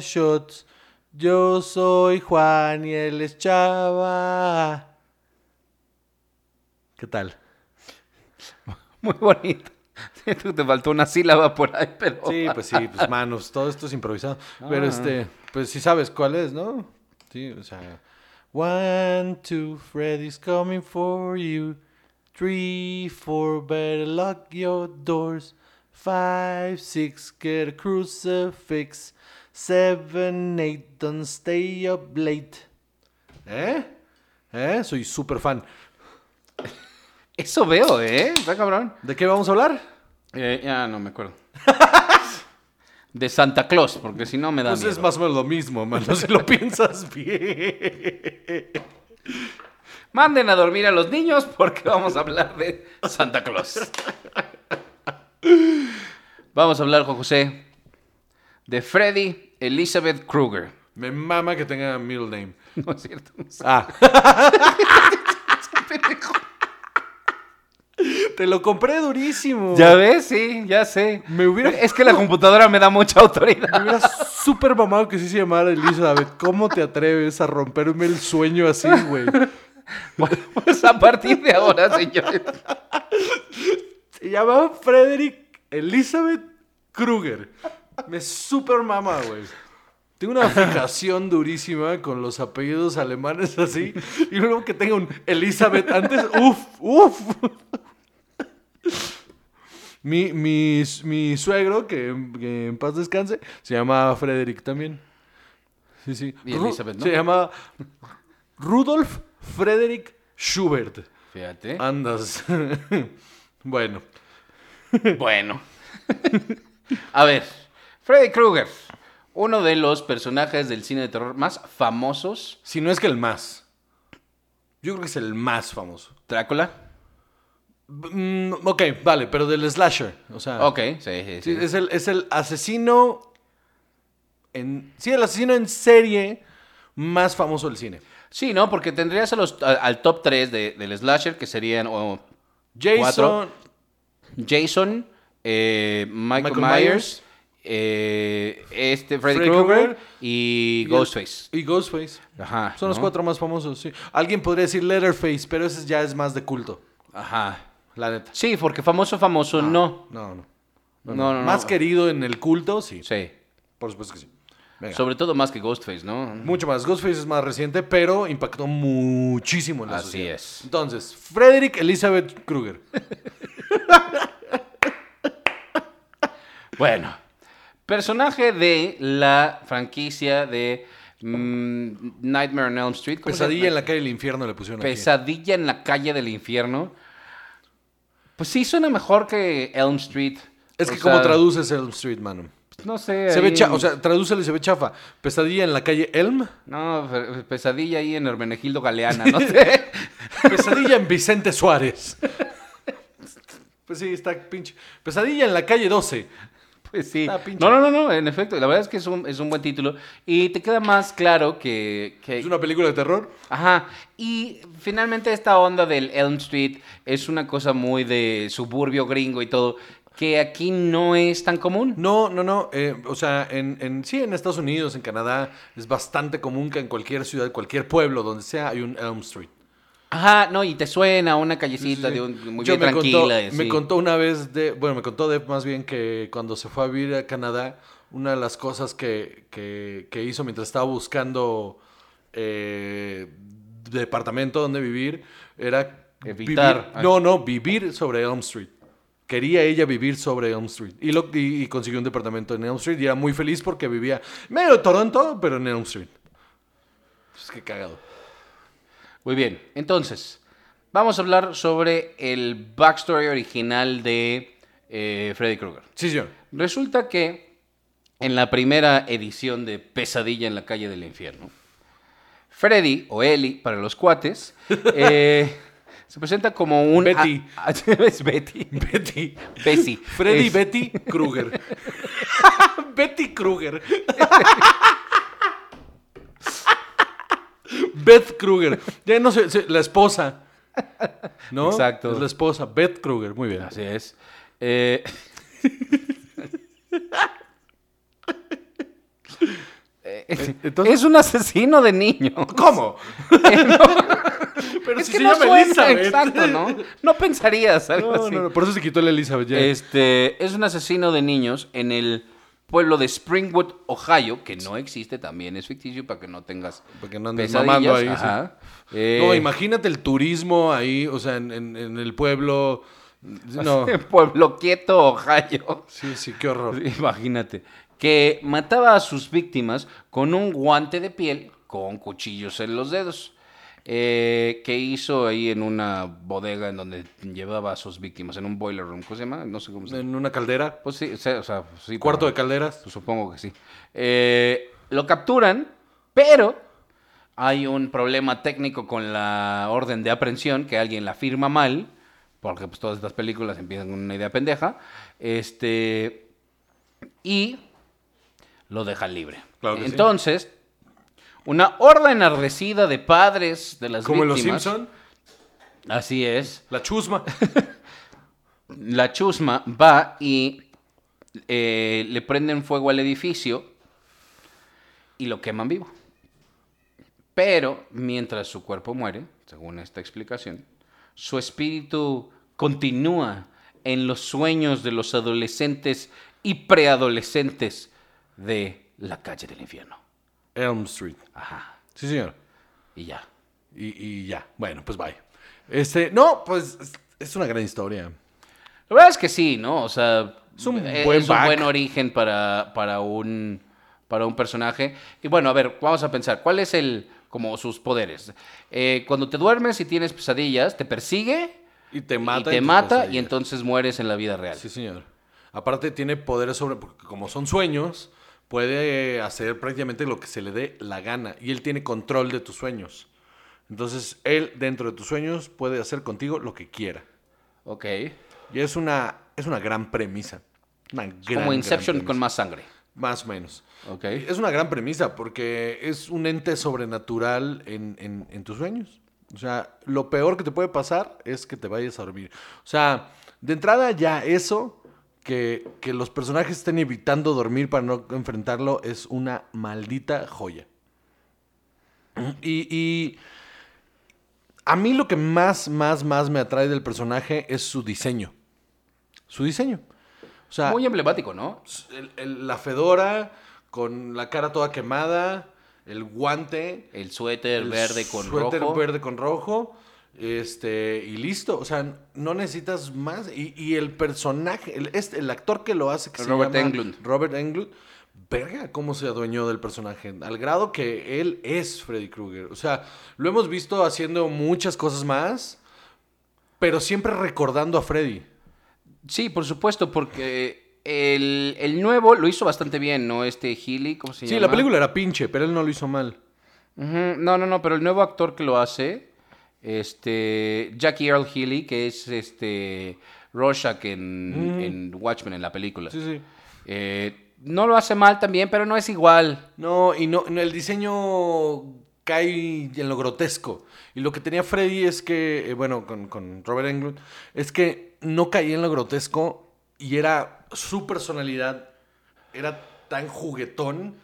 Shots. Yo soy Juan y él es Chava. ¿Qué tal? Muy bonito. Siento que te faltó una sílaba por ahí, pero. Sí, pues sí, pues manos, todo esto es improvisado. Pero Ah. este, pues sí sabes cuál es, ¿no? Sí, o sea. One, two, Freddy's coming for you. Three, four, better lock your doors. Five, six, get a crucifix. Seven, eight, don't stay up late. ¿Eh? ¿Eh? Soy súper fan. Eso veo, ¿eh? Está cabrón. ¿De qué vamos a hablar? Eh, ya no me acuerdo. De Santa Claus, porque si no me da Pues miedo. es más o menos lo mismo, mano, si lo piensas bien. Manden a dormir a los niños porque vamos a hablar de Santa Claus. Vamos a hablar, Juan José, de Freddy Elizabeth Krueger. Me mama que tenga middle name. No es cierto. Ah. Te lo compré durísimo. Ya ves, sí, ya sé. Me hubiera- Es que la computadora me da mucha autoridad. Me hubiera súper mamado que sí se llamara Elizabeth. ¿Cómo te atreves a romperme el sueño así, güey? Bueno, pues a partir de ahora, señores. Se llamaba Frederick Elizabeth Kruger. Me súper mama, güey. Tengo una fijación durísima con los apellidos alemanes así. Y luego que tenga un Elizabeth antes. Uf, uf. Mi, mi, mi suegro, que, que en paz descanse, se llama Frederick también. Sí, sí. Y Elizabeth, ¿no? Se llama Rudolf Frederick Schubert. Fíjate. Andas. bueno. Bueno. A ver, Freddy Krueger, uno de los personajes del cine de terror más famosos. Si no es que el más. Yo creo que es el más famoso. Drácula. Mm, ok, vale, pero del slasher. O sea, Ok, sí, sí, es, el, es el asesino. En, sí, el asesino en serie más famoso del cine. Sí, ¿no? Porque tendrías a los, a- al top 3 de, del slasher, que serían Jason. Cuatro. Jason, eh, Michael, Michael Myers, Myers, eh, este Freddy, Freddy Krueger Krueger y Ghostface. Y Ghostface. Ajá. Son los cuatro más famosos, sí. Alguien podría decir Letterface, pero ese ya es más de culto. Ajá. La neta. Sí, porque famoso, famoso, no. No, no. No, no, no. Más querido en el culto, sí. Sí. Por supuesto que sí. Venga. Sobre todo más que Ghostface, ¿no? Mucho más. Ghostface es más reciente, pero impactó muchísimo en la Así sociedad. es. Entonces, Frederick Elizabeth Kruger. Bueno, personaje de la franquicia de mm, Nightmare on Elm Street. ¿cómo se Pesadilla en la calle del infierno le pusieron aquí. Pesadilla en la calle del infierno. Pues sí, suena mejor que Elm Street. Es que como traduces Elm Street, mano. No sé. Se ve chafa, o sea, tradúcelo y se ve chafa. Pesadilla en la calle Elm. No, fe- pesadilla ahí en Hermenegildo Galeana, no sé. Pesadilla en Vicente Suárez. Pues sí, está pinche. Pesadilla en la calle 12. Pues sí. No, no, no, no, en efecto. La verdad es que es un, es un buen título. Y te queda más claro que... que Es una película de terror. Ajá. Y finalmente esta onda del Elm Street es una cosa muy de suburbio gringo y todo, que aquí no es tan común. No, no, no. eh, o sea, en, en- sí, en Estados Unidos, en Canadá, es bastante común que en cualquier ciudad, cualquier pueblo, donde sea, hay un Elm Street. Ajá, no, y te suena una callecita Sí, sí. de un, muy Yo bien me tranquila. Contó, Me contó una vez de, bueno, me contó de más bien que cuando se fue a vivir a Canadá, una de las cosas que, que- que hizo mientras estaba buscando eh, departamento donde vivir era Evitar. vivir- no, no, vivir sobre Elm Street. Quería ella vivir sobre Elm Street. Y, lo, y, y consiguió un departamento en Elm Street y era muy feliz porque vivía medio de Toronto, pero en Elm Street. Es que cagado. Muy bien, entonces, vamos a hablar sobre el backstory original de eh, Freddy Krueger. Sí, señor. Resulta que en la primera edición de Pesadilla en la calle del infierno, Freddy, o Eli para los cuates, eh, se presenta como un... Betty. ah, es Betty. Betty. Bessie. Freddy Es- Betty Kruger. Betty Kruger. Beth Kruger. Ya no sé, la esposa. ¿No? Exacto. Es la esposa, Beth Kruger. Muy bien. Así es. Eh, es un asesino de niños. ¿Cómo? Eh, Pero es que se no llama suena, exacto, ¿no? No pensarías algo no, así. No, por eso se quitó el Elizabeth ya. Este, es un asesino de niños en el pueblo de Springwood, Ohio, que no existe, también es ficticio para que no tengas Para que no andes pesadillas. mamando ahí, sí. Ajá. Eh, No, imagínate el turismo ahí, o sea, en, en- en el pueblo. No. Pueblo Quieto, Ohio. Sí, sí, qué horror. Imagínate. Que mataba a sus víctimas con un guante de piel con cuchillos en los dedos. Eh, que hizo ahí en una bodega en donde llevaba a sus víctimas, en un boiler room. ¿Cómo se llama? No sé cómo se llama. En una caldera. Pues sí, o sea, o sea, sí. Cuarto de calderas. pues supongo que sí. Eh, lo capturan, pero hay un problema técnico con la orden de aprehensión, que alguien la firma mal, porque pues todas estas películas empiezan con una idea pendeja, este, y lo dejan libre. Claro que sí. Una horda enardecida de padres de las Como en los víctimas. Simpson, Así es. la chusma. La chusma va y eh, le prenden fuego al edificio y lo queman vivo. Pero mientras su cuerpo muere, según esta explicación, su espíritu continúa en los sueños de los adolescentes y preadolescentes de la calle del infierno. Elm Street. Ajá. Sí, señor. Y ya. Y, y ya. Bueno, pues bye. Este, no, pues es- una gran historia. La verdad es que sí, ¿no? O sea, Es un eh, buen es un back. buen origen para, para, un, para un personaje. Y bueno, a ver, vamos a pensar, ¿cuál es el, como sus poderes? Eh, cuando te duermes y tienes pesadillas, te persigue Y te y mata. te en tus mata y entonces mueres en la vida real. Sí, señor. Aparte tiene poderes sobre, porque como son sueños, puede hacer prácticamente lo que se le dé la gana. Y él tiene control de tus sueños. Entonces, él dentro de tus sueños puede hacer contigo lo que quiera. Ok. Y es una, es una gran premisa. Una gran, Como gran Inception premisa. con más sangre. Más o menos. Ok. Es una gran premisa porque es un ente sobrenatural en, en- en tus sueños. O sea, lo peor que te puede pasar es que te vayas a dormir. O sea, de entrada ya eso, que, que los personajes estén evitando dormir para no enfrentarlo, es una maldita joya. Y, y a mí lo que más, más, más me atrae del personaje es su diseño. Su diseño. O sea, Muy emblemático, ¿no? el- el- la fedora con la cara toda quemada, el guante, El suéter el verde con suéter rojo. verde con rojo, este y listo, o sea, no necesitas más y, y el personaje, el, este, el actor que lo hace que Robert se llama Englund. Robert Englund, verga, cómo se adueñó del personaje, al grado que él es Freddy Krueger, o sea, lo hemos visto haciendo muchas cosas más, pero siempre recordando a Freddy. Sí, por supuesto, porque el, el nuevo lo hizo bastante bien, ¿no? Este Healy, ¿cómo se Sí, llama? la película era pinche, pero él no lo hizo mal. No, no, no, pero el nuevo actor que lo hace, este, Jackie Earl Healy, que es este Rorschach en, en Watchmen, en la película. Sí, sí. Eh, no lo hace mal también, pero no es igual. No, y no, no, el diseño cae en lo grotesco. Y lo que tenía Freddy es que, eh, bueno, con, con Robert Englund, es que no caía en lo grotesco y era su personalidad, era tan juguetón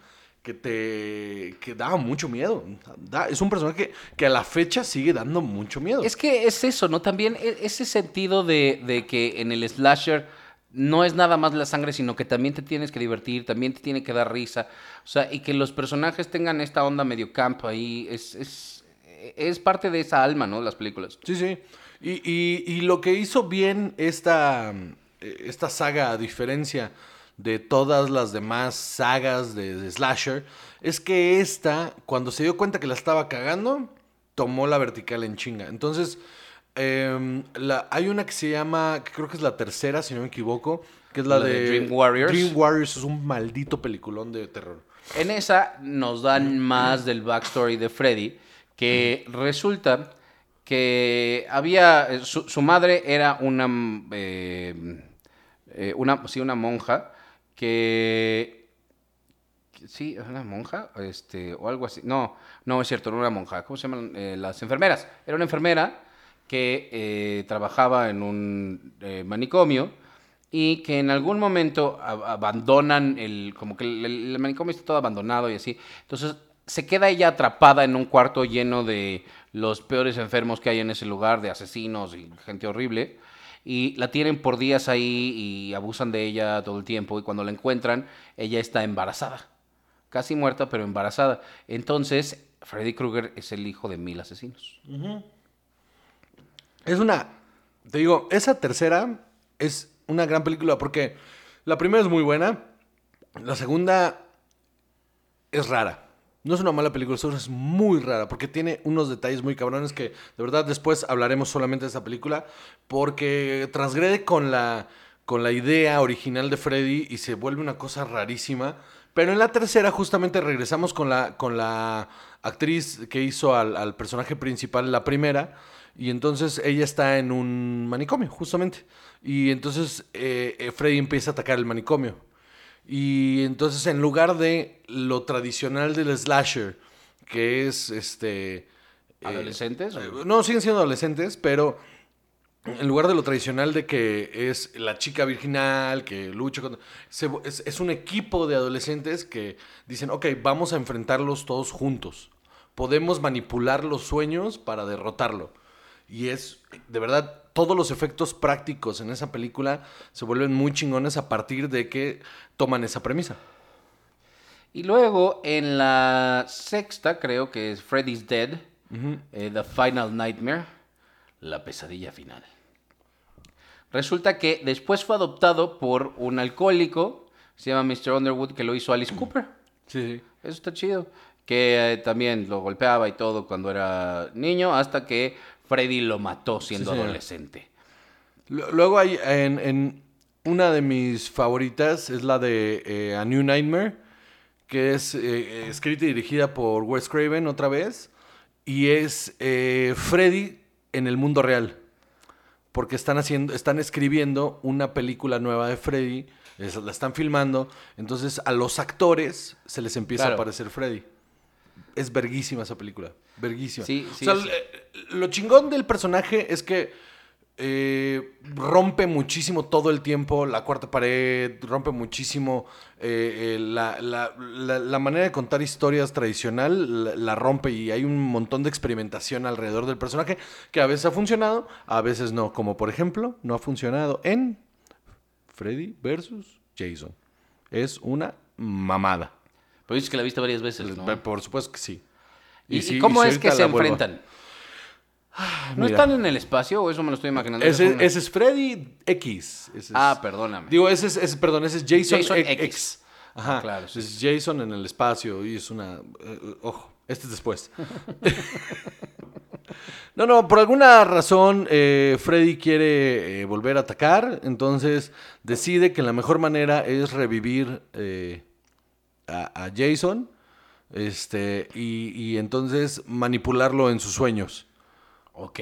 que te que daba mucho miedo. Da- es un personaje que, que a la fecha sigue dando mucho miedo. Es que es eso, ¿no? También e- ese sentido de, de que en el slasher no es nada más la sangre, sino que también te tienes que divertir, también te tiene que dar risa. O sea, y que los personajes tengan esta onda medio camp ahí, es, es, es parte de esa alma, ¿no? Las películas. Sí, sí. Y, y- y lo que hizo bien esta, esta saga, a diferencia de todas las demás sagas de, de Slasher, es que esta, cuando se dio cuenta que la estaba cagando, tomó la vertical en chinga. Entonces, em, la, hay una que se llama, que creo que es la tercera, si no me equivoco, que es la, La de de, Dream Warriors. Dream Warriors es un maldito peliculón de terror. En esa nos dan más del backstory de Freddy, que resulta que había, eh, su, su madre era una, eh, eh, una, sí, una monja, que, sí, una monja, este, o algo así, no, no es cierto, no era monja, ¿cómo se llaman Eh, las enfermeras? Era una enfermera que eh, trabajaba en un eh, manicomio y que en algún momento abandonan el, como que el manicomio está todo abandonado y así. Entonces se queda ella atrapada en un cuarto lleno de los peores enfermos que hay en ese lugar, de asesinos y gente horrible. Y la tienen por días ahí y abusan de ella todo el tiempo. Y cuando la encuentran, ella está embarazada. Casi muerta, pero embarazada. Entonces, Freddy Krueger es el hijo de mil asesinos. Es una. Te digo, esa tercera es una gran película porque la primera es muy buena. La segunda es rara. No es una mala película, solo es muy rara porque tiene unos detalles muy cabrones que de verdad después hablaremos solamente de esa película porque transgrede con la, con la idea original de Freddy y se vuelve una cosa rarísima. Pero en la tercera justamente regresamos con la, con la actriz que hizo al, personaje principal la primera y entonces ella está en un manicomio justamente y entonces eh, eh, Freddy empieza a atacar el manicomio. Y entonces en lugar de lo tradicional del slasher, que es este... eh, ¿Adolescentes? eh, no, siguen siendo adolescentes, pero en lugar de lo tradicional de que es la chica virginal que lucha contra... se- es, es un equipo de adolescentes que dicen, ok, vamos a enfrentarlos todos juntos. Podemos manipular los sueños para derrotarlo. Y es, de verdad, todos los efectos prácticos en esa película se vuelven muy chingones a partir de que toman esa premisa. Y luego en la sexta, creo que es Freddy's Dead, eh, The Final Nightmare, la pesadilla final. Resulta que después fue adoptado por un alcohólico, se llama Mr. Underwood, que lo hizo Alice Cooper. Sí, sí. Eso está chido. Que eh, también lo golpeaba y todo cuando era niño, hasta que Freddy lo mató siendo adolescente. Lu- Luego hay en, en una de mis favoritas es la de eh, A New Nightmare, que es eh, escrita y dirigida por Wes Craven otra vez, y es eh, Freddy en el mundo real, porque están haciendo, están escribiendo una película nueva de Freddy, es- la están filmando, entonces a los actores se les empieza Claro. a aparecer Freddy. Es verguísima esa película, verguísima. Sí, sí, O sea, sí. Lo chingón del personaje es que eh, rompe muchísimo todo el tiempo la cuarta pared, rompe muchísimo eh, eh, la, la- la- la manera de contar historias tradicional, la, rompe y hay un montón de experimentación alrededor del personaje que a veces ha funcionado, a veces no, como por ejemplo no ha funcionado en Freddy versus Jason. Es una mamada. Pero dices que la viste varias veces, ¿no? Por supuesto que sí. ¿Y, y sí, cómo es que se vuelvo ¿No están en el espacio o eso me lo estoy imaginando? Ese, Es una- ese es Freddy X. Ese es- Ah, perdóname. Digo, ese es, ese- perdón, ese es Jason, Jason X. X. Ajá, Ah, claro, sí. Es Jason en el espacio y es una... eh, ojo, este es después. no, no, por alguna razón eh, Freddy quiere eh, volver a atacar, entonces decide que la mejor manera es revivir a, a Jason este, y, y entonces manipularlo en sus sueños. Ok.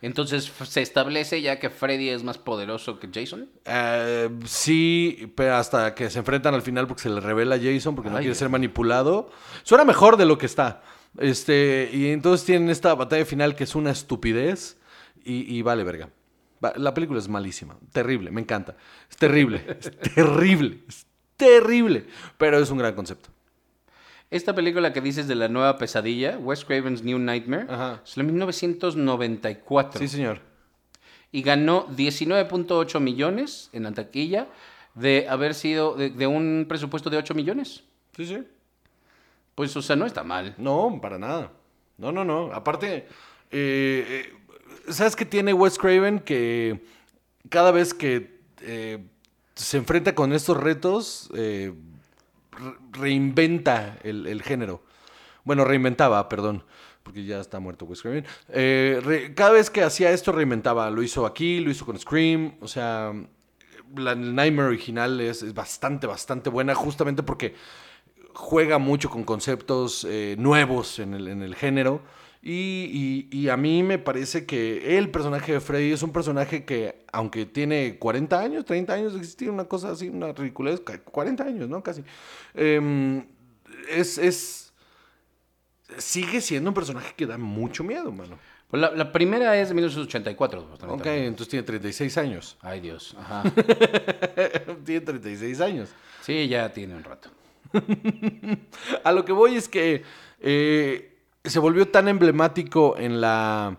Entonces se establece ya que Freddy es más poderoso que Jason. Eh, sí, pero hasta que se enfrentan al final porque se le revela a Jason porque no quiere Dios. ser manipulado. Suena mejor de lo que está. Este, y entonces tienen esta batalla final que es una estupidez y, y vale verga. La película es malísima, terrible, me encanta. Es terrible, es terrible, es terrible, pero es un gran concepto. Esta película que dices de la nueva pesadilla, Wes Craven's New Nightmare, Ajá. es de 1994. Sí, señor. Y ganó 19.8 millones en la taquilla de haber sido de, de un presupuesto de 8 millones. Sí, sí. Pues, o sea, no está mal. No, para nada. No, no, no. Aparte, eh, eh, ¿sabes qué tiene Wes Craven? Que cada vez que eh, se enfrenta con estos retos, eh, reinventa el, el género. Bueno, reinventaba, perdón, porque ya está muerto Wes. Eh, cada vez que hacía esto, reinventaba. Lo hizo aquí, lo hizo con Scream. O sea, la el Nightmare original es, es bastante, bastante buena, justamente porque juega mucho con conceptos eh, nuevos en el, en el género. Y, y- y a mí me parece que el personaje de Freddy es un personaje que, aunque tiene 40 años, 30 años de existir, una cosa así, una ridiculez, ca- 40 años, ¿no? Casi. Em, es, es. Sigue siendo un personaje que da mucho miedo, mano. Pues la, la primera es de 1984. pues, Ok, entonces tiene 36 años. Ay, Dios. Ajá. tiene 36 años. Sí, ya tiene un rato. A lo que voy es que eh, se volvió tan emblemático en la,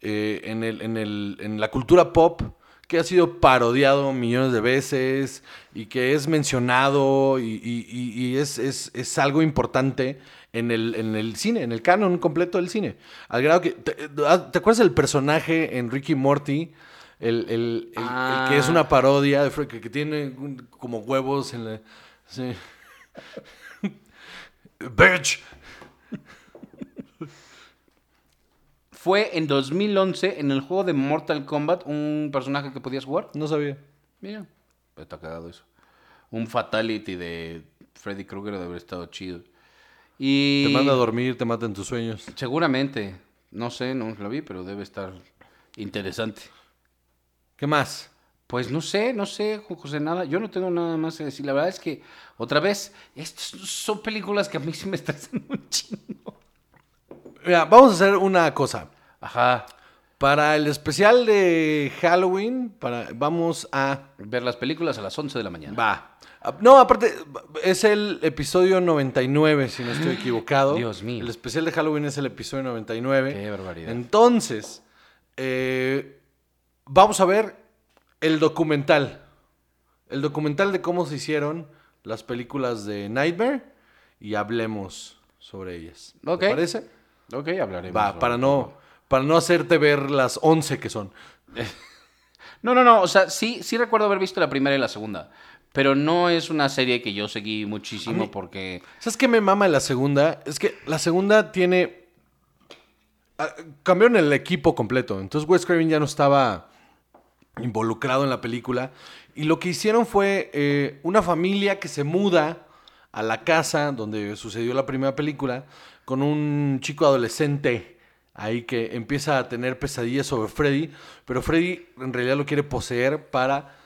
eh, en, el- en el- en la cultura pop que ha sido parodiado millones de veces y que es mencionado y, y- y- y es, es- es algo importante en el, en el cine, en el canon completo del cine. Al grado que... ¿Te, te acuerdas del personaje en Ricky Morty? El, el- que es Ah. una parodia de que, que tiene un- como huevos en la... Sí. Bitch. Fue en 2011 en el juego de Mortal Kombat un personaje que podías jugar. No sabía. Mira, está cagado eso. Un fatality de Freddy Krueger debe haber estado chido. Y Te manda a dormir, te mata en tus sueños. seguramente, no sé, no lo vi, pero debe estar interesante. ¿Qué más? Pues no sé, no sé, José, nada. Yo no tengo nada más que decir. La verdad es que, otra vez, estas son películas que a mí sí me estresan un chingo. Mira, vamos a hacer una cosa. Ajá. Para el especial de Halloween, para, vamos a... Ver las películas a las 11 de la mañana. Va. Ah, No, aparte, es el episodio 99, si no estoy equivocado. Dios mío. El especial de Halloween es el episodio 99. Qué barbaridad. Entonces, eh, vamos a ver el documental. El documental de cómo se hicieron las películas de Nightmare y hablemos sobre ellas. Ok. ¿Te parece? Ok, hablaremos. Va, para no, para no hacerte ver las 11 que son. No, no, no. O sea, sí, sí recuerdo haber visto la primera y la segunda. Pero no es una serie que yo seguí muchísimo mí- porque. ¿Sabes qué me mama de la segunda? Es que la segunda tiene... ah, Cambiaron el equipo completo. Entonces Wes Craven ya no estaba involucrado en la película. Y lo que hicieron fue eh, una familia que se muda a la casa donde sucedió la primera película con un chico adolescente ahí que empieza a tener pesadillas sobre Freddy, pero Freddy en realidad lo quiere poseer para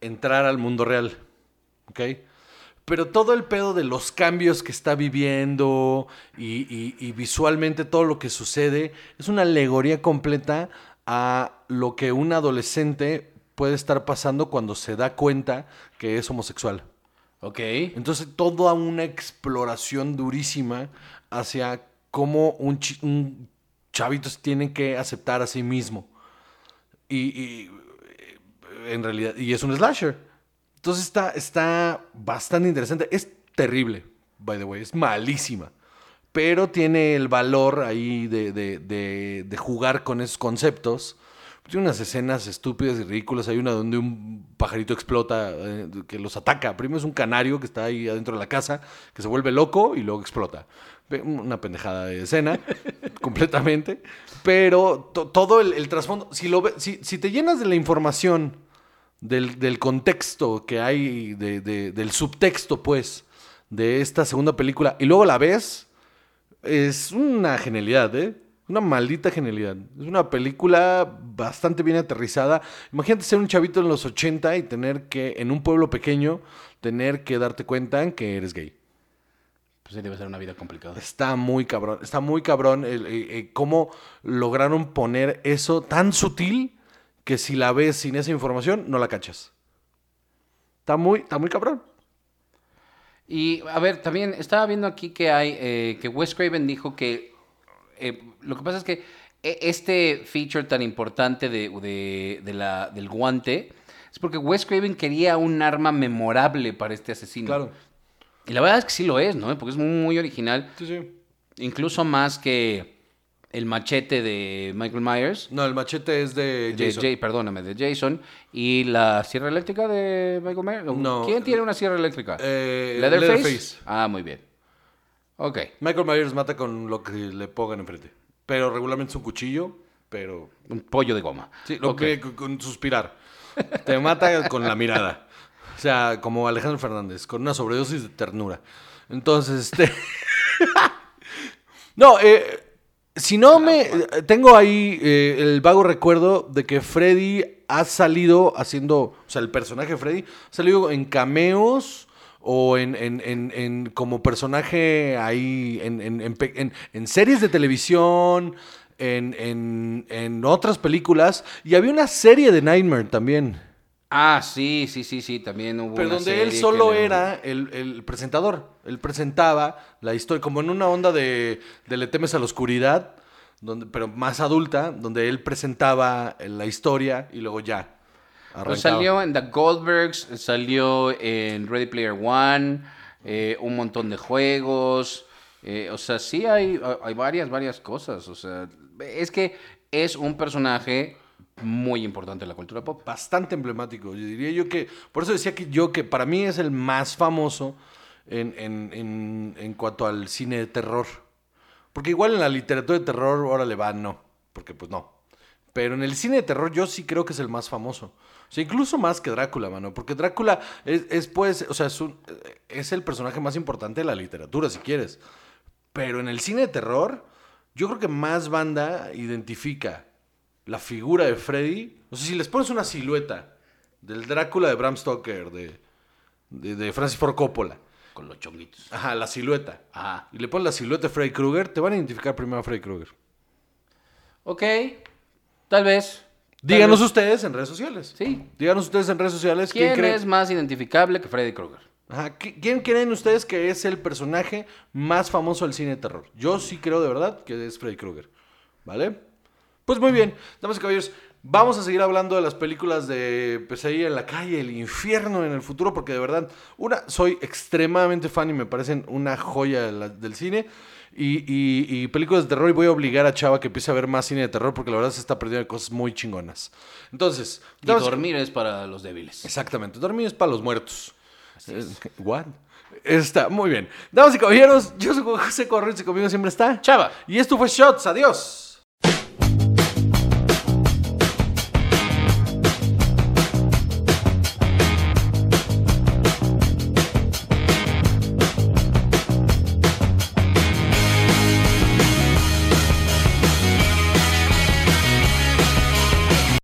entrar al mundo real. ¿Ok? Pero todo el pedo de los cambios que está viviendo y, y- y visualmente todo lo que sucede es una alegoría completa a lo que un adolescente puede estar pasando cuando se da cuenta que es homosexual. Ok. Entonces, toda una exploración durísima hacia cómo un, chi- un tiene que aceptar a sí mismo. Y, eh, en realidad, y es un slasher. Entonces está, está bastante interesante. Es terrible, by the way, es malísima. Pero tiene el valor ahí de, de- de- de jugar con esos conceptos. Tiene unas escenas estúpidas y ridículas. Hay una donde un pajarito explota, eh, que los ataca. Primero es un canario que está ahí adentro de la casa, que se vuelve loco y luego explota. Una pendejada de escena, completamente. Pero to- todo el, trasfondo, si, lo si, si te llenas de la información, del, del contexto que hay, de- del subtexto, pues, de esta segunda película, y luego la ves, es una genialidad, ¿eh? Una maldita genialidad. Es una película bastante bien aterrizada. Imagínate ser un chavito en los 80 y tener que, en un pueblo pequeño, tener que darte cuenta que eres gay. Pues sí, debe ser una vida complicada. Está muy cabrón. Está muy cabrón el, eh, eh, cómo lograron poner eso tan sutil que si la ves sin esa información, no la cachas. Está muy, está muy cabrón. Y a ver, también estaba viendo aquí que hay, eh, que Wes Craven dijo que eh, lo que pasa es que e- este feature tan importante de, de- de la, del guante es porque Wes Craven quería un arma memorable para este asesino. Claro. Y la verdad es que sí lo es, ¿no? Porque es muy original, Sí, sí. incluso más que el machete de Michael Myers. No, el machete es de De Jason. Jay, perdóname, de Jason. ¿Y la sierra eléctrica de Michael Myers? No. ¿Quién tiene una sierra eléctrica? Eh, ¿Leatherface? Leatherface. Ah, muy bien. Ok. Michael Myers mata con lo que le pongan enfrente. Pero regularmente es un cuchillo, pero... Un pollo de goma. Sí, lo Ok. que con, con suspirar. Te mata con la mirada. O sea, como Alejandro Fernández, con una sobredosis de ternura. Entonces, este... no, eh, si no me... Tengo ahí eh, el vago recuerdo de que Freddy ha salido haciendo... O sea, el personaje Freddy ha salido en cameos o en, en- en- en- como personaje ahí en, series de televisión, en, en, en otras películas. Y había una serie de Nightmare también. Ah, sí, sí, sí, sí, también hubo Pero una donde él solo le- era el, el presentador. Él presentaba la historia, como en una onda de, de Le temes a la oscuridad, donde, pero más adulta, donde él presentaba la historia y luego ya. Pues salió en The Goldbergs, salió en Ready Player One, eh, un montón de juegos. eh, o sea, sí hay, hay varias, varias cosas. O sea, es que es un personaje muy importante en la cultura pop. bastante emblemático. Yo diría yo que, por eso decía que yo que para mí es el más famoso en, en, en, en cuanto al cine de terror. Porque igual en la literatura de terror, ahora le va, no. Porque pues no. Pero en el cine de terror yo sí creo que es el más famoso. O sea, incluso más que Drácula, mano. Porque Drácula es, es, pues, o sea, es, un- es el personaje más importante de la literatura, si quieres. Pero en el cine de terror, yo creo que más banda identifica la figura de Freddy. O sea, si les pones una silueta del Drácula de Bram Stoker, de, de, de Francis Ford Coppola, Con los chonguitos. ajá, la silueta, Ajá. y le pones la silueta de Freddy Krueger, te van a identificar primero a Freddy Krueger. Ok, tal vez. tal Díganos vez. ustedes en redes sociales. Sí. Díganos ustedes en redes sociales quién, ¿Quién es más identificable que Freddy Krueger? Ajá, ¿qui- ¿Quién creen ustedes que es el personaje más famoso del cine de terror? Yo sí creo de verdad que es Freddy Krueger. ¿Vale? Pues muy bien, damas y caballeros, vamos a seguir hablando de las películas de Pesadilla en la calle, el infierno en el futuro, porque de verdad, una, soy extremadamente fan y me parecen una joya de la- del cine. Y, y- y películas de terror, y voy a obligar a Chava que empiece a ver más cine de terror, porque la verdad se está perdiendo de cosas muy chingonas. Entonces, Y dormir es para los débiles. Exactamente, dormir es para los muertos. Eh, ¿What? Está muy bien. Damas y caballeros, yo soy José Corrales y conmigo siempre está Chava. Y esto fue Shots. Adiós.